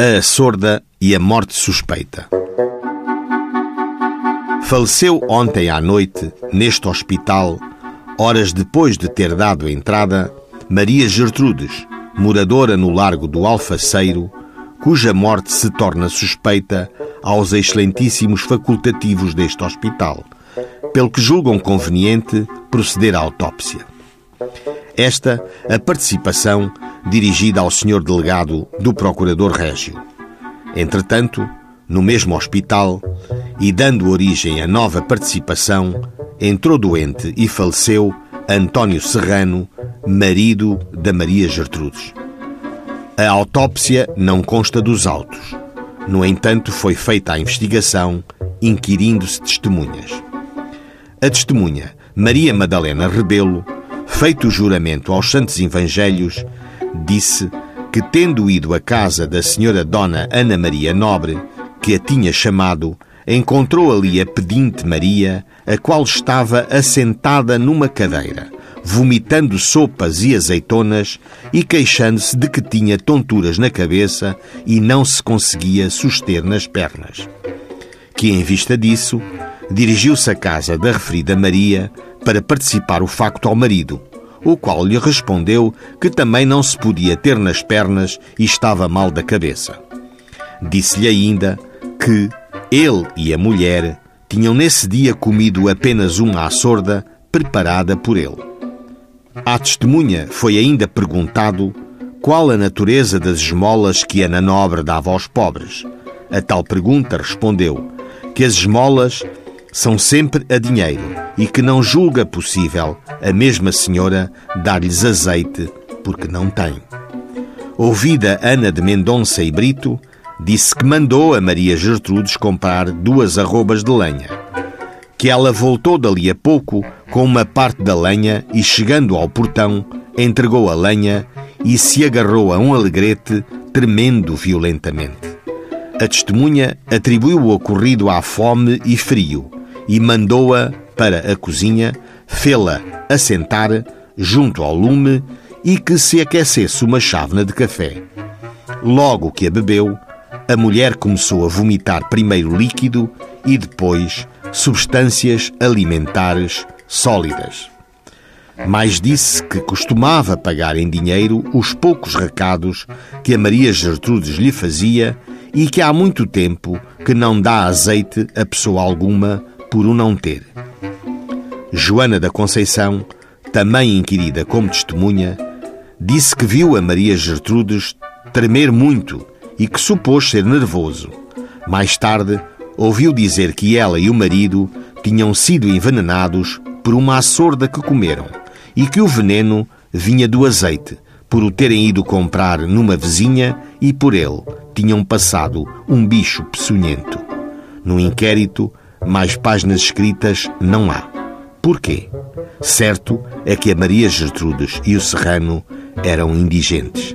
A sorda e a morte suspeita. Faleceu ontem à noite, neste hospital, horas depois de ter dado entrada, Maria Gertrudes, moradora no largo do Alfaceiro, cuja morte se torna suspeita aos excelentíssimos facultativos deste hospital, pelo que julgam conveniente proceder à autópsia. Esta, a participação dirigida ao senhor delegado do Procurador Régio. Entretanto, no mesmo hospital, e dando origem à nova participação, entrou doente e faleceu António Serrano, marido da Maria Gertrudes. A autópsia não consta dos autos. No entanto, foi feita a investigação, inquirindo-se testemunhas. A testemunha, Maria Madalena Rebelo, feito o juramento aos Santos Evangelhos, disse que, tendo ido à casa da senhora Dona Ana Maria Nobre, que a tinha chamado, encontrou ali a pedinte Maria, a qual estava assentada numa cadeira, vomitando sopas e azeitonas e queixando-se de que tinha tonturas na cabeça e não se conseguia suster nas pernas. Que, em vista disso, dirigiu-se à casa da referida Maria para participar o facto ao marido, o qual lhe respondeu que também não se podia ter nas pernas e estava mal da cabeça. Disse-lhe ainda que ele e a mulher tinham nesse dia comido apenas uma à sorda preparada por ele. À testemunha foi ainda perguntado qual a natureza das esmolas que Ana Nobre dava aos pobres. A tal pergunta respondeu que as esmolas são sempre a dinheiro e que não julga possível a mesma senhora dar-lhes azeite porque não tem. Ouvida Ana de Mendonça e Brito, disse que mandou a Maria Gertrudes comprar duas arrobas de lenha. Que ela voltou dali a pouco com uma parte da lenha e, chegando ao portão, entregou a lenha e se agarrou a um alegrete, tremendo violentamente. A testemunha atribuiu o ocorrido à fome e frio e mandou-a para a cozinha, fê-la assentar junto ao lume e que se aquecesse uma chávena de café. Logo que a bebeu, a mulher começou a vomitar primeiro líquido e depois substâncias alimentares sólidas. Mais disse que costumava pagar em dinheiro os poucos recados que a Maria Gertrudes lhe fazia e que há muito tempo que não dá azeite a pessoa alguma por o não ter. Joana da Conceição, também inquirida como testemunha, disse que viu a Maria Gertrudes tremer muito e que supôs ser nervoso. Mais tarde, ouviu dizer que ela e o marido tinham sido envenenados por uma açorda que comeram e que o veneno vinha do azeite, por o terem ido comprar numa vizinha e por ele tinham passado um bicho peçonhento. No inquérito, mais páginas escritas não há. Porquê? Certo é que a Maria Gertrudes e o Serrano eram indigentes.